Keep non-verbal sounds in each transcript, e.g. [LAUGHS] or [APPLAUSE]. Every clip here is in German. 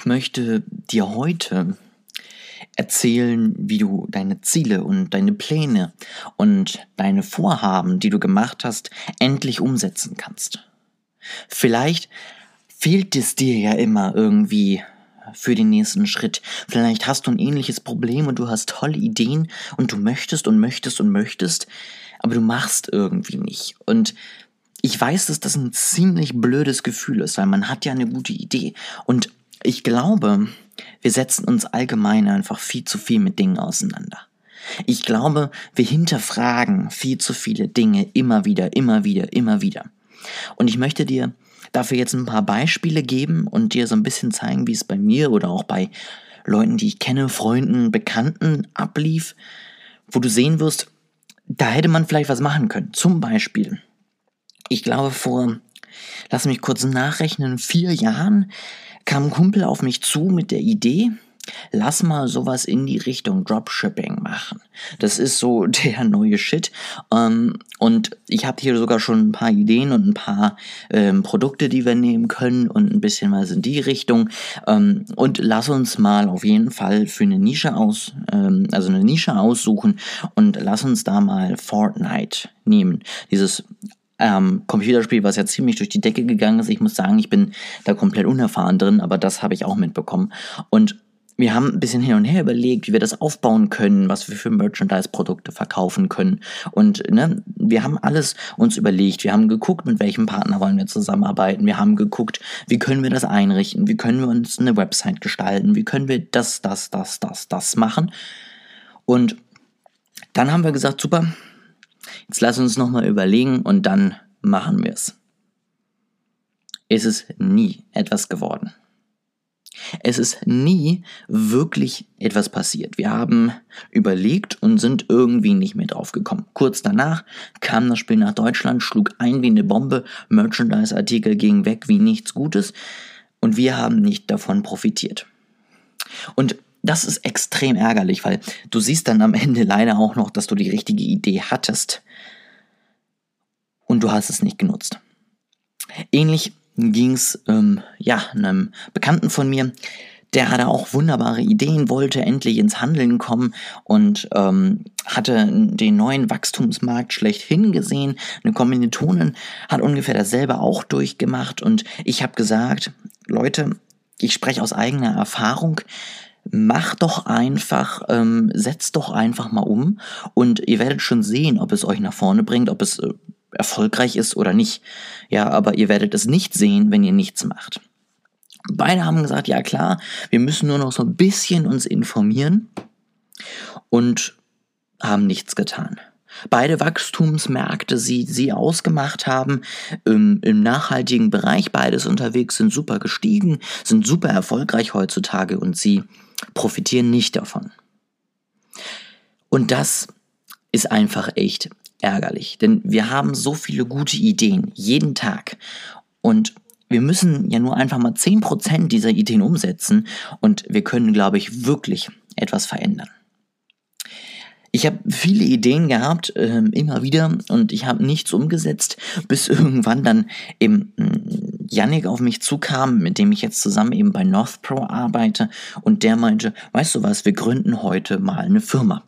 Ich möchte dir heute erzählen, wie du deine Ziele und deine Pläne und deine Vorhaben, die du gemacht hast, endlich umsetzen kannst. Vielleicht fehlt es dir ja immer irgendwie für den nächsten Schritt. Vielleicht hast du ein ähnliches Problem und du hast tolle Ideen und du möchtest und möchtest und möchtest, aber du machst irgendwie nicht. Und ich weiß, dass das ein ziemlich blödes Gefühl ist, weil man hat ja eine gute Idee und ich glaube, wir setzen uns allgemein einfach viel zu viel mit Dingen auseinander. Ich glaube, wir hinterfragen viel zu viele Dinge immer wieder, immer wieder, immer wieder. Und ich möchte dir dafür jetzt ein paar Beispiele geben und dir so ein bisschen zeigen, wie es bei mir oder auch bei Leuten, die ich kenne, Freunden, Bekannten ablief, wo du sehen wirst, da hätte man vielleicht was machen können. Zum Beispiel, ich glaube vor, lass mich kurz nachrechnen, vier Jahren kam ein Kumpel auf mich zu mit der Idee, lass mal sowas in die Richtung Dropshipping machen. Das ist so [LAUGHS] der neue Shit. Ähm, und ich habe hier sogar schon ein paar Ideen und ein paar ähm, Produkte, die wir nehmen können und ein bisschen was in die Richtung. Ähm, und lass uns mal auf jeden Fall für eine Nische aus, also eine Nische aussuchen und lass uns da mal Fortnite nehmen. Dieses ähm, Computerspiel, was ja ziemlich durch die Decke gegangen ist. Ich muss sagen, ich bin da komplett unerfahren drin, aber das habe ich auch mitbekommen. Und wir haben ein bisschen hin und her überlegt, wie wir das aufbauen können, was wir für Merchandise-Produkte verkaufen können. Und ne, wir haben alles uns überlegt. Wir haben geguckt, mit welchem Partner wollen wir zusammenarbeiten. Wir haben geguckt, wie können wir das einrichten, wie können wir uns eine Website gestalten, wie können wir das, das, das, das, das machen. Und dann haben wir gesagt, super, Jetzt lass uns nochmal überlegen und dann machen wir es. Es ist nie etwas geworden. Es ist nie wirklich etwas passiert. Wir haben überlegt und sind irgendwie nicht mehr drauf gekommen. Kurz danach kam das Spiel nach Deutschland, schlug ein wie eine Bombe, Merchandise-Artikel gingen weg wie nichts Gutes und wir haben nicht davon profitiert. Und das ist extrem ärgerlich, weil du siehst dann am Ende leider auch noch, dass du die richtige Idee hattest und du hast es nicht genutzt. Ähnlich ging es ähm, ja, einem Bekannten von mir, der hatte auch wunderbare Ideen, wollte endlich ins Handeln kommen und ähm, hatte den neuen Wachstumsmarkt schlechthin gesehen. Eine Kombinatorin hat ungefähr dasselbe auch durchgemacht und ich habe gesagt, Leute, ich spreche aus eigener Erfahrung, mach doch einfach, ähm, setzt doch einfach mal um und ihr werdet schon sehen, ob es euch nach vorne bringt, ob es äh, erfolgreich ist oder nicht. Ja, aber ihr werdet es nicht sehen, wenn ihr nichts macht. Beide haben gesagt, ja klar, wir müssen nur noch so ein bisschen uns informieren und haben nichts getan. Beide Wachstumsmärkte, die sie ausgemacht haben, im, im, nachhaltigen Bereich, beides unterwegs, sind super gestiegen, sind super erfolgreich heutzutage und sie profitieren nicht davon. Und das ist einfach echt ärgerlich, denn wir haben so viele gute Ideen jeden Tag und wir müssen ja nur einfach mal 10% dieser Ideen umsetzen und wir können, glaube ich, wirklich etwas verändern. Ich habe viele Ideen gehabt, äh, immer wieder, und ich habe nichts umgesetzt, bis [LAUGHS] irgendwann dann eben hm, Yannick auf mich zukam, mit dem ich jetzt zusammen eben bei Northpro arbeite, und der meinte, weißt du was, wir gründen heute mal eine Firma.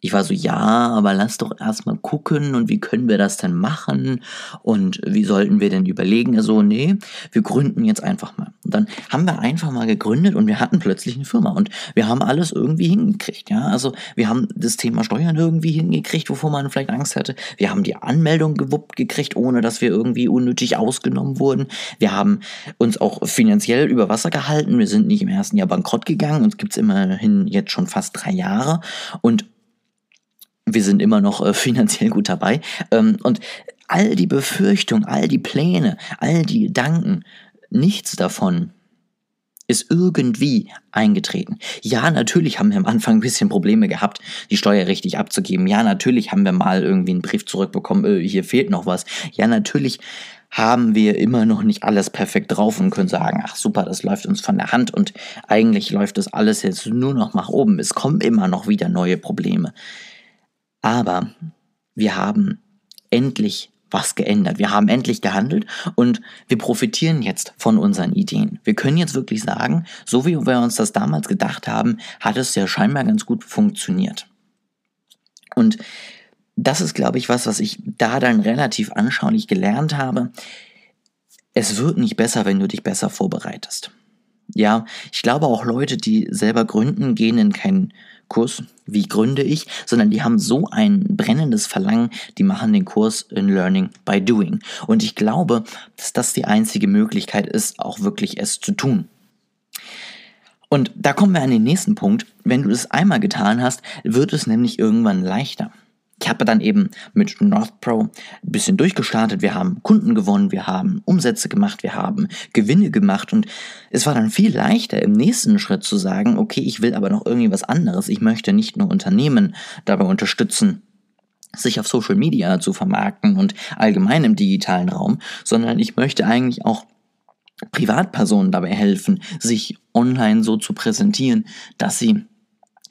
Ich war so, ja, aber lass doch erstmal gucken und wie können wir das denn machen und wie sollten wir denn überlegen? Er so, nee, wir gründen jetzt einfach mal. Und dann haben wir einfach mal gegründet und wir hatten plötzlich eine Firma und wir haben alles irgendwie hingekriegt, ja. Also wir haben das Thema Steuern irgendwie hingekriegt, wovor man vielleicht Angst hatte. Wir haben die Anmeldung gewuppt gekriegt, ohne dass wir irgendwie unnötig ausgenommen wurden. Wir haben uns auch finanziell über Wasser gehalten. Wir sind nicht im ersten Jahr bankrott gegangen. Uns gibt's immerhin jetzt schon fast drei Jahre und wir sind immer noch äh, finanziell gut dabei. Ähm, und all die Befürchtungen, all die Pläne, all die Gedanken, nichts davon ist irgendwie eingetreten. Ja, natürlich haben wir am Anfang ein bisschen Probleme gehabt, die Steuer richtig abzugeben. Ja, natürlich haben wir mal irgendwie einen Brief zurückbekommen, äh, hier fehlt noch was. Ja, natürlich haben wir immer noch nicht alles perfekt drauf und können sagen, ach super, das läuft uns von der Hand und eigentlich läuft das alles jetzt nur noch nach oben. Es kommen immer noch wieder neue Probleme. Aber wir haben endlich was geändert. Wir haben endlich gehandelt und wir profitieren jetzt von unseren Ideen. Wir können jetzt wirklich sagen, so wie wir uns das damals gedacht haben, hat es ja scheinbar ganz gut funktioniert. Und das ist, glaube ich, was, was ich da dann relativ anschaulich gelernt habe. Es wird nicht besser, wenn du dich besser vorbereitest. Ja, ich glaube auch Leute, die selber gründen, gehen in keinen Kurs, wie gründe ich, sondern die haben so ein brennendes Verlangen, die machen den Kurs in Learning by Doing. Und ich glaube, dass das die einzige Möglichkeit ist, auch wirklich es zu tun. Und da kommen wir an den nächsten Punkt. Wenn du es einmal getan hast, wird es nämlich irgendwann leichter. Ich habe dann eben mit NorthPro ein bisschen durchgestartet. Wir haben Kunden gewonnen, wir haben Umsätze gemacht, wir haben Gewinne gemacht und es war dann viel leichter im nächsten Schritt zu sagen, okay, ich will aber noch irgendwie was anderes. Ich möchte nicht nur Unternehmen dabei unterstützen, sich auf Social Media zu vermarkten und allgemein im digitalen Raum, sondern ich möchte eigentlich auch Privatpersonen dabei helfen, sich online so zu präsentieren, dass sie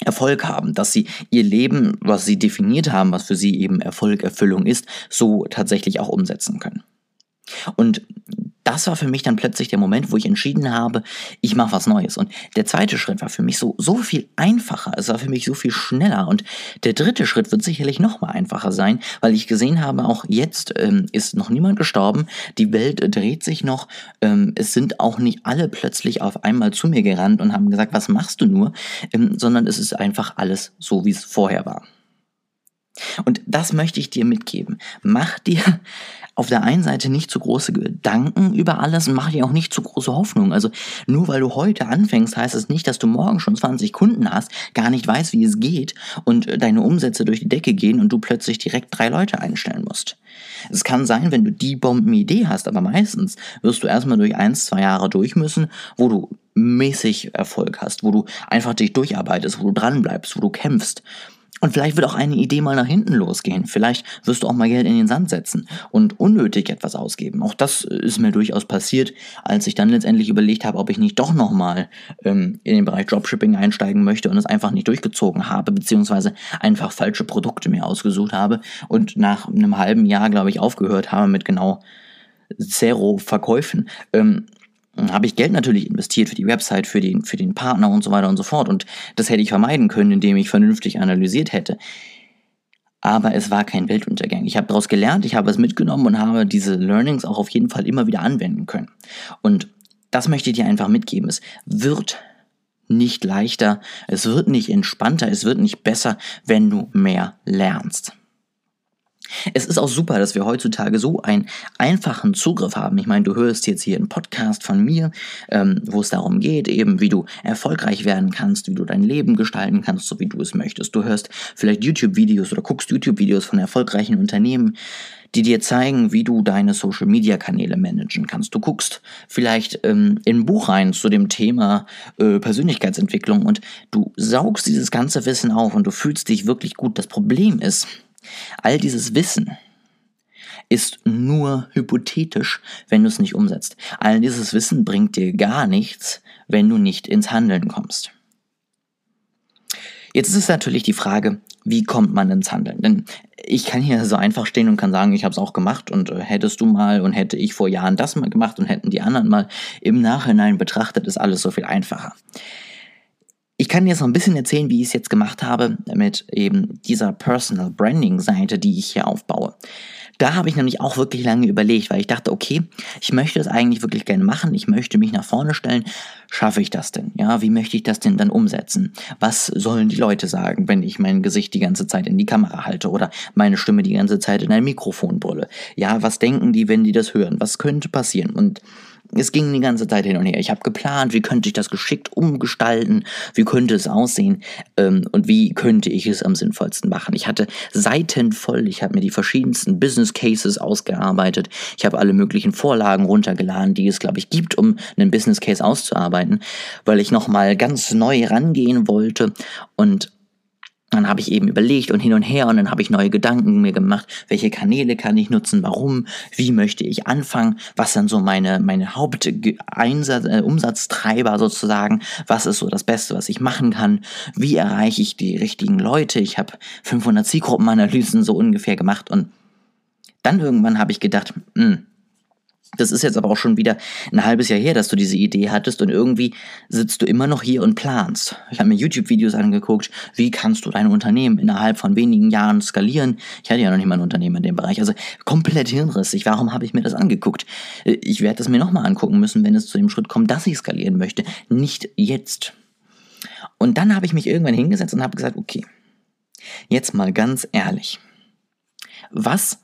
Erfolg haben, dass sie ihr Leben, was sie definiert haben, was für sie eben Erfolg, Erfüllung ist, so tatsächlich auch umsetzen können. Und das war für mich dann plötzlich der Moment, wo ich entschieden habe, ich mache was Neues. Und der zweite Schritt war für mich so, so viel einfacher. Es war für mich so viel schneller. Und der dritte Schritt wird sicherlich noch mal einfacher sein, weil ich gesehen habe, auch jetzt ähm, ist noch niemand gestorben. Die Welt dreht sich noch. Ähm, es sind auch nicht alle plötzlich auf einmal zu mir gerannt und haben gesagt, was machst du nur? Ähm, sondern es ist einfach alles so, wie es vorher war. Und das möchte ich dir mitgeben. Mach dir auf der einen Seite nicht zu große Gedanken über alles und mach dir auch nicht zu große Hoffnung. Also nur weil du heute anfängst, heißt es nicht, dass du morgen schon 20 Kunden hast, gar nicht weißt, wie es geht und deine Umsätze durch die Decke gehen und du plötzlich direkt drei Leute einstellen musst. Es kann sein, wenn du die Bombenidee hast, aber meistens wirst du erstmal durch eins, zwei Jahre durch müssen, wo du mäßig Erfolg hast, wo du einfach dich durcharbeitest, wo du dranbleibst, wo du kämpfst. Und vielleicht wird auch eine Idee mal nach hinten losgehen. Vielleicht wirst du auch mal Geld in den Sand setzen und unnötig etwas ausgeben. Auch das ist mir durchaus passiert, als ich dann letztendlich überlegt habe, ob ich nicht doch nochmal ähm, in den Bereich Dropshipping einsteigen möchte und es einfach nicht durchgezogen habe, beziehungsweise einfach falsche Produkte mir ausgesucht habe und nach einem halben Jahr, glaube ich, aufgehört habe mit genau Zero Verkäufen. Ähm, habe ich Geld natürlich investiert für die Website, für den, für den Partner und so weiter und so fort. Und das hätte ich vermeiden können, indem ich vernünftig analysiert hätte. Aber es war kein Weltuntergang. Ich habe daraus gelernt, ich habe es mitgenommen und habe diese Learnings auch auf jeden Fall immer wieder anwenden können. Und das möchte ich dir einfach mitgeben. Es wird nicht leichter, es wird nicht entspannter, es wird nicht besser, wenn du mehr lernst. Es ist auch super, dass wir heutzutage so einen einfachen Zugriff haben. Ich meine, du hörst jetzt hier einen Podcast von mir, ähm, wo es darum geht, eben wie du erfolgreich werden kannst, wie du dein Leben gestalten kannst, so wie du es möchtest. Du hörst vielleicht YouTube-Videos oder guckst YouTube-Videos von erfolgreichen Unternehmen, die dir zeigen, wie du deine Social-Media-Kanäle managen kannst. Du guckst vielleicht ähm, in ein Buch rein zu dem Thema äh, Persönlichkeitsentwicklung und du saugst dieses ganze Wissen auf und du fühlst dich wirklich gut. Das Problem ist, All dieses Wissen ist nur hypothetisch, wenn du es nicht umsetzt. All dieses Wissen bringt dir gar nichts, wenn du nicht ins Handeln kommst. Jetzt ist es natürlich die Frage, wie kommt man ins Handeln? Denn ich kann hier so einfach stehen und kann sagen, ich habe es auch gemacht und äh, hättest du mal und hätte ich vor Jahren das mal gemacht und hätten die anderen mal im Nachhinein betrachtet, ist alles so viel einfacher. Ich kann dir jetzt noch ein bisschen erzählen, wie ich es jetzt gemacht habe mit eben dieser Personal Branding Seite, die ich hier aufbaue. Da habe ich nämlich auch wirklich lange überlegt, weil ich dachte, okay, ich möchte das eigentlich wirklich gerne machen, ich möchte mich nach vorne stellen. Schaffe ich das denn? Ja, wie möchte ich das denn dann umsetzen? Was sollen die Leute sagen, wenn ich mein Gesicht die ganze Zeit in die Kamera halte oder meine Stimme die ganze Zeit in ein Mikrofon brülle? Ja, was denken die, wenn die das hören? Was könnte passieren? Und Es ging die ganze Zeit hin und her. Ich habe geplant, wie könnte ich das geschickt umgestalten, wie könnte es aussehen? Ähm, und wie könnte ich es am sinnvollsten machen. Ich hatte Seiten voll, ich habe mir die verschiedensten Business Cases ausgearbeitet, ich habe alle möglichen Vorlagen runtergeladen, die es, glaube ich, gibt, um einen Business Case auszuarbeiten, weil ich nochmal ganz neu rangehen wollte. Und dann habe ich eben überlegt und hin und her und dann habe ich neue Gedanken mir gemacht, welche Kanäle kann ich nutzen, warum, wie möchte ich anfangen, was sind so meine, meine Hauptumsatztreiber äh, sozusagen, was ist so das Beste, was ich machen kann, wie erreiche ich die richtigen Leute. Ich habe 500 Zielgruppenanalysen so ungefähr gemacht und dann irgendwann habe ich gedacht, mh, hm, das ist jetzt aber auch schon wieder ein halbes Jahr her, dass du diese Idee hattest und irgendwie sitzt du immer noch hier und planst. Ich habe mir YouTube-Videos angeguckt, wie kannst du dein Unternehmen innerhalb von wenigen Jahren skalieren. Ich hatte ja noch nicht mal ein Unternehmen in dem Bereich, also komplett hirnrissig. Warum habe ich mir das angeguckt? Ich werde das mir nochmal angucken müssen, wenn es zu dem Schritt kommt, dass ich skalieren möchte. Nicht jetzt. Und dann habe ich mich irgendwann hingesetzt und habe gesagt, okay, jetzt mal ganz ehrlich. Was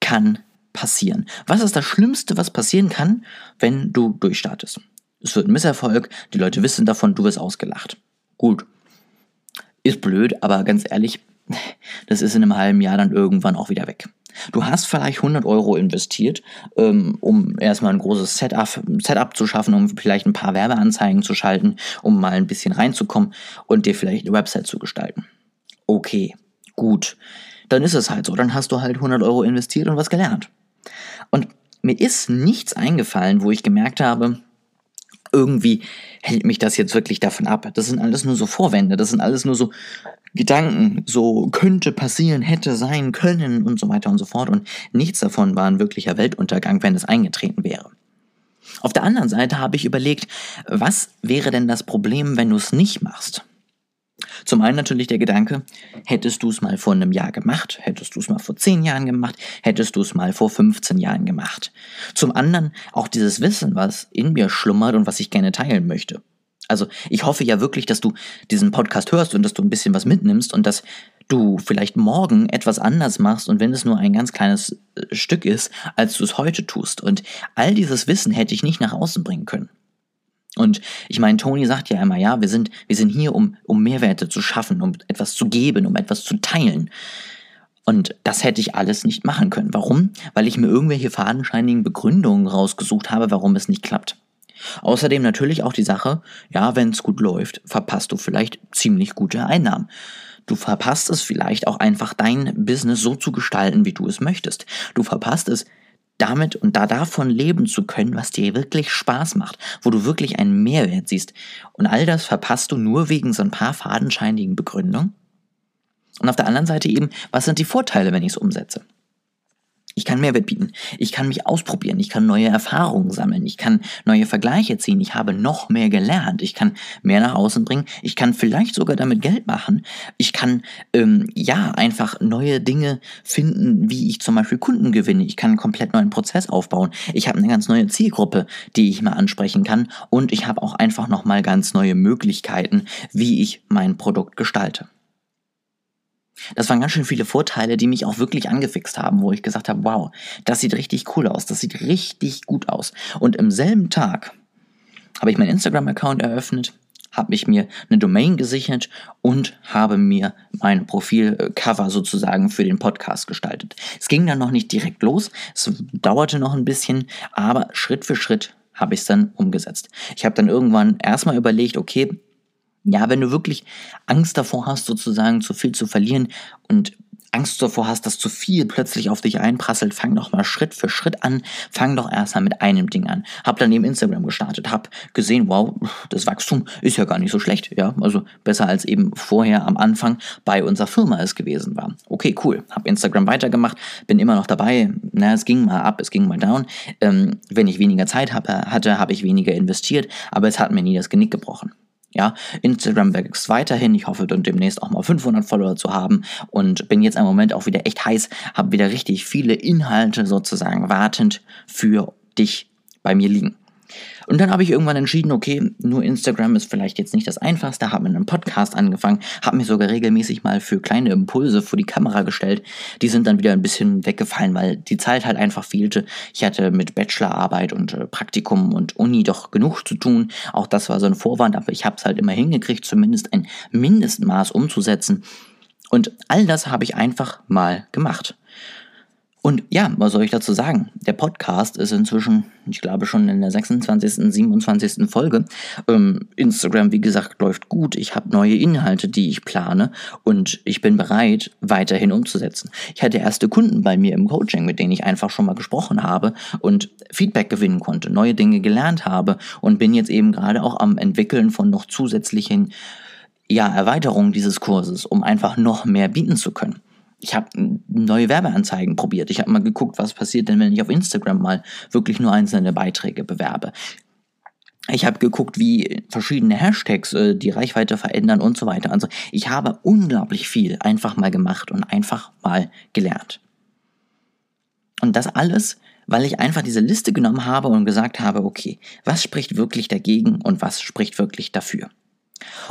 kann passieren? Was ist das Schlimmste, was passieren kann, wenn du durchstartest? Es wird ein Misserfolg, die Leute wissen davon, du wirst ausgelacht. Gut. Ist blöd, aber ganz ehrlich, [LAUGHS] das ist in einem halben Jahr dann irgendwann auch wieder weg. Du hast vielleicht 100 Euro investiert, ähm, um erstmal ein großes Setup, Setup zu schaffen, um vielleicht ein paar Werbeanzeigen zu schalten, um mal ein bisschen reinzukommen und dir vielleicht eine Website zu gestalten. Okay, gut. Dann ist es halt so. Dann hast du halt 100 Euro investiert und was gelernt. Und mir ist nichts eingefallen, wo ich gemerkt habe, irgendwie hält mich das jetzt wirklich davon ab. Das sind alles nur so Vorwände, das sind alles nur so Gedanken, so könnte passieren, hätte sein können und so weiter und so fort. Und nichts davon war ein wirklicher Weltuntergang, wenn es eingetreten wäre. Auf der anderen Seite habe ich überlegt, was wäre denn das Problem, wenn du es nicht machst? Zum einen natürlich der Gedanke, hättest du es mal vor einem Jahr gemacht, hättest du es mal vor zehn Jahren gemacht, hättest du es mal vor 15 Jahren gemacht. Zum anderen auch dieses Wissen, was in mir schlummert und was ich gerne teilen möchte. Also ich hoffe ja wirklich, dass du diesen Podcast hörst und dass du ein bisschen was mitnimmst und dass du vielleicht morgen etwas anders machst und wenn es nur ein ganz kleines äh, Stück ist, als du es heute tust. Und all dieses Wissen hätte ich nicht nach außen bringen können. Und ich meine, Tony sagt ja immer, ja, wir sind, wir sind hier, um, um Mehrwerte zu schaffen, um etwas zu geben, um etwas zu teilen. Und das hätte ich alles nicht machen können. Warum? Weil ich mir irgendwelche fadenscheinigen Begründungen rausgesucht habe, warum es nicht klappt. Außerdem natürlich auch die Sache, ja, wenn es gut läuft, verpasst du vielleicht ziemlich gute Einnahmen. Du verpasst es vielleicht auch einfach dein Business so zu gestalten, wie du es möchtest. Du verpasst es damit und da davon leben zu können, was dir wirklich Spaß macht, wo du wirklich einen Mehrwert siehst. Und all das verpasst du nur wegen so ein paar fadenscheinigen Begründungen. Und auf der anderen Seite eben, was sind die Vorteile, wenn ich es umsetze? Ich kann Mehrwert bieten. Ich kann mich ausprobieren. Ich kann neue Erfahrungen sammeln. Ich kann neue Vergleiche ziehen. Ich habe noch mehr gelernt. Ich kann mehr nach außen bringen. Ich kann vielleicht sogar damit Geld machen. Ich kann, ähm, ja, einfach neue Dinge finden, wie ich zum Beispiel Kunden gewinne. Ich kann einen komplett neuen Prozess aufbauen. Ich habe eine ganz neue Zielgruppe, die ich mal ansprechen kann. Und ich habe auch einfach nochmal ganz neue Möglichkeiten, wie ich mein Produkt gestalte. Das waren ganz schön viele Vorteile, die mich auch wirklich angefixt haben, wo ich gesagt habe, wow, das sieht richtig cool aus, das sieht richtig gut aus. Und im selben Tag habe ich meinen Instagram-Account eröffnet, habe ich mir eine Domain gesichert und habe mir mein Profilcover sozusagen für den Podcast gestaltet. Es ging dann noch nicht direkt los, es dauerte noch ein bisschen, aber Schritt für Schritt habe ich es dann umgesetzt. Ich habe dann irgendwann erstmal überlegt, okay, ja, wenn du wirklich Angst davor hast, sozusagen zu viel zu verlieren und Angst davor hast, dass zu viel plötzlich auf dich einprasselt, fang doch mal Schritt für Schritt an. Fang doch erst mal mit einem Ding an. Hab dann eben Instagram gestartet, hab gesehen, wow, das Wachstum ist ja gar nicht so schlecht, ja. Also besser als eben vorher am Anfang bei unserer Firma es gewesen war. Okay, cool. Hab Instagram weitergemacht, bin immer noch dabei. Na, es ging mal ab, es ging mal down. Ähm, wenn ich weniger Zeit hab, hatte, habe ich weniger investiert, aber es hat mir nie das Genick gebrochen. Ja, Instagram wächst weiterhin. Ich hoffe dann demnächst auch mal 500 Follower zu haben und bin jetzt im Moment auch wieder echt heiß, habe wieder richtig viele Inhalte sozusagen wartend für dich bei mir liegen. Und dann habe ich irgendwann entschieden, okay, nur Instagram ist vielleicht jetzt nicht das Einfachste, habe mit einem Podcast angefangen, habe mich sogar regelmäßig mal für kleine Impulse vor die Kamera gestellt. Die sind dann wieder ein bisschen weggefallen, weil die Zeit halt einfach fehlte. Ich hatte mit Bachelorarbeit und äh, Praktikum und Uni doch genug zu tun. Auch das war so ein Vorwand, aber ich habe es halt immer hingekriegt, zumindest ein Mindestmaß umzusetzen. Und all das habe ich einfach mal gemacht. Und ja, was soll ich dazu sagen? Der Podcast ist inzwischen, ich glaube schon in der 26., 27. Folge. Ähm, Instagram, wie gesagt, läuft gut. Ich habe neue Inhalte, die ich plane und ich bin bereit, weiterhin umzusetzen. Ich hatte erste Kunden bei mir im Coaching, mit denen ich einfach schon mal gesprochen habe und Feedback gewinnen konnte, neue Dinge gelernt habe und bin jetzt eben gerade auch am Entwickeln von noch zusätzlichen ja, Erweiterungen dieses Kurses, um einfach noch mehr bieten zu können ich habe neue Werbeanzeigen probiert. Ich habe mal geguckt, was passiert denn, wenn ich auf Instagram mal wirklich nur einzelne Beiträge bewerbe. Ich habe geguckt, wie verschiedene Hashtags äh, die Reichweite verändern und so weiter. Also ich habe unglaublich viel einfach mal gemacht und einfach mal gelernt. Und das alles, weil ich einfach diese Liste genommen habe und gesagt habe, okay, was spricht wirklich dagegen und was spricht wirklich dafür?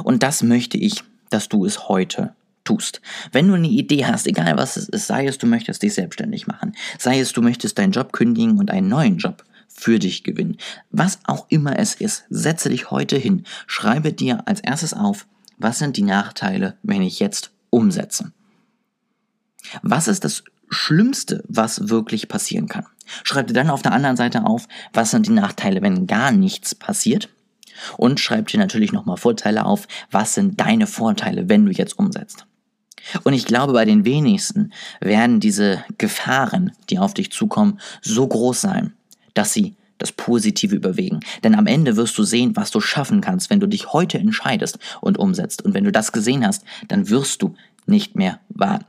Und das möchte ich, dass du es heute tust. Wenn du eine Idee hast, egal was es ist, sei es du möchtest dich selbstständig machen, sei es du möchtest deinen Job kündigen und einen neuen Job für dich gewinnen, was auch immer es ist, setze dich heute hin, schreibe dir als erstes auf, was sind die Nachteile, wenn ich jetzt umsetze. Was ist das Schlimmste, was wirklich passieren kann? Schreib dir dann auf der anderen Seite auf, was sind die Nachteile, wenn gar nichts passiert? Und schreib dir natürlich nochmal Vorteile auf, was sind deine Vorteile, wenn du jetzt umsetzt. Und ich glaube, bei den wenigsten werden diese Gefahren, die auf dich zukommen, so groß sein, dass sie das Positive überwiegen. Denn am Ende wirst du sehen, was du schaffen kannst, wenn du dich heute entscheidest und umsetzt. Und wenn du das gesehen hast, dann wirst du nicht mehr warten.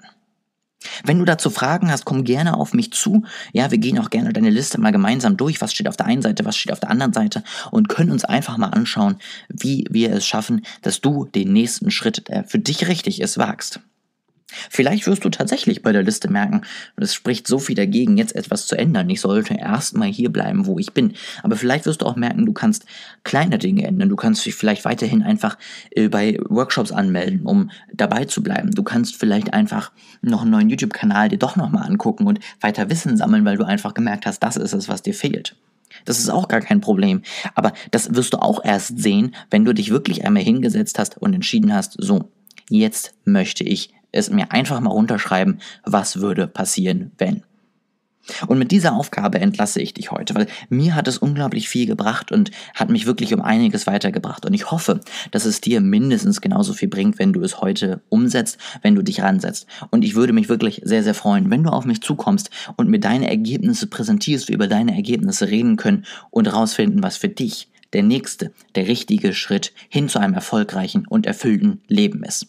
Wenn du dazu Fragen hast, komm gerne auf mich zu. Ja, wir gehen auch gerne deine Liste mal gemeinsam durch. Was steht auf der einen Seite, was steht auf der anderen Seite und können uns einfach mal anschauen, wie wir es schaffen, dass du den nächsten Schritt, der für dich richtig ist, wagst. Vielleicht wirst du tatsächlich bei der Liste merken, es spricht so viel dagegen, jetzt etwas zu ändern. Ich sollte erstmal hier bleiben, wo ich bin. Aber vielleicht wirst du auch merken, du kannst kleine Dinge ändern. Du kannst dich vielleicht weiterhin einfach äh, bei Workshops anmelden, um dabei zu bleiben. Du kannst vielleicht einfach noch einen neuen YouTube-Kanal dir doch nochmal angucken und weiter Wissen sammeln, weil du einfach gemerkt hast, das ist es, was dir fehlt. Das ist auch gar kein Problem. Aber das wirst du auch erst sehen, wenn du dich wirklich einmal hingesetzt hast und entschieden hast, so, jetzt möchte ich es mir einfach mal runterschreiben, was würde passieren, wenn. Und mit dieser Aufgabe entlasse ich dich heute, weil mir hat es unglaublich viel gebracht und hat mich wirklich um einiges weitergebracht. Und ich hoffe, dass es dir mindestens genauso viel bringt, wenn du es heute umsetzt, wenn du dich ransetzt. Und ich würde mich wirklich sehr, sehr freuen, wenn du auf mich zukommst und mir deine Ergebnisse präsentierst, wir über deine Ergebnisse reden können und herausfinden, was für dich der nächste, der richtige Schritt hin zu einem erfolgreichen und erfüllten Leben ist.